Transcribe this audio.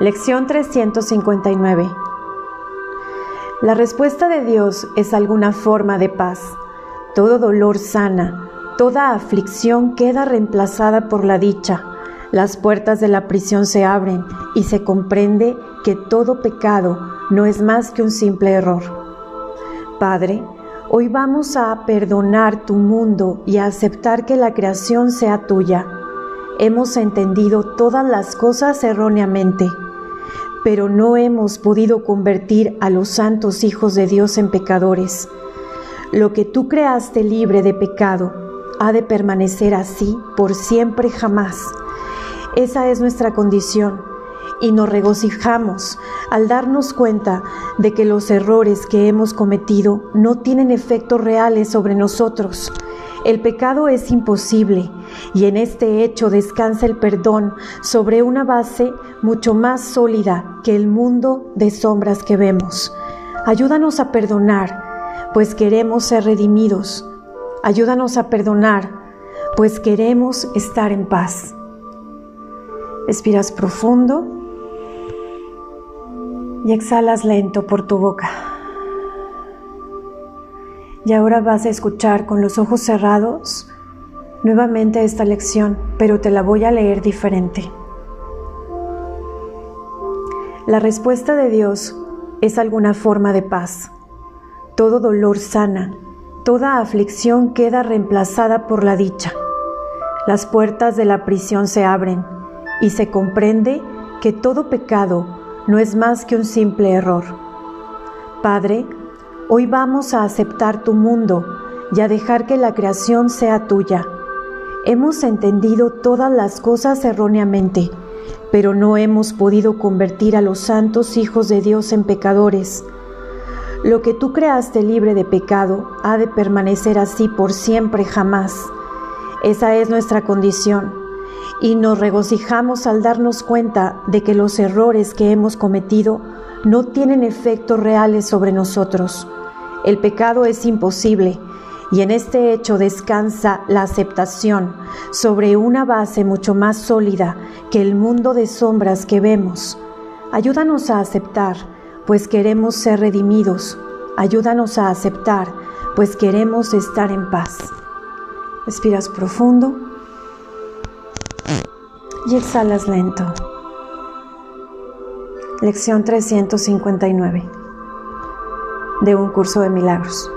Lección 359 La respuesta de Dios es alguna forma de paz. Todo dolor sana, toda aflicción queda reemplazada por la dicha. Las puertas de la prisión se abren y se comprende que todo pecado no es más que un simple error. Padre, hoy vamos a perdonar tu mundo y a aceptar que la creación sea tuya. Hemos entendido todas las cosas erróneamente, pero no hemos podido convertir a los santos hijos de Dios en pecadores. Lo que tú creaste libre de pecado ha de permanecer así por siempre jamás. Esa es nuestra condición y nos regocijamos al darnos cuenta de que los errores que hemos cometido no tienen efectos reales sobre nosotros. El pecado es imposible y en este hecho descansa el perdón sobre una base mucho más sólida que el mundo de sombras que vemos. Ayúdanos a perdonar, pues queremos ser redimidos. Ayúdanos a perdonar, pues queremos estar en paz. Respiras profundo y exhalas lento por tu boca. Y ahora vas a escuchar con los ojos cerrados nuevamente esta lección, pero te la voy a leer diferente. La respuesta de Dios es alguna forma de paz. Todo dolor sana, toda aflicción queda reemplazada por la dicha. Las puertas de la prisión se abren y se comprende que todo pecado no es más que un simple error. Padre, hoy vamos a aceptar tu mundo y a dejar que la creación sea tuya. Hemos entendido todas las cosas erróneamente, pero no hemos podido convertir a los santos hijos de Dios en pecadores. Lo que tú creaste libre de pecado ha de permanecer así por siempre jamás. Esa es nuestra condición y nos regocijamos al darnos cuenta de que los errores que hemos cometido no tienen efectos reales sobre nosotros. El pecado es imposible y en este hecho descansa la aceptación sobre una base mucho más sólida que el mundo de sombras que vemos. Ayúdanos a aceptar, pues queremos ser redimidos. Ayúdanos a aceptar, pues queremos estar en paz. Respiras profundo y exhalas lento. Lección 359 de un curso de milagros.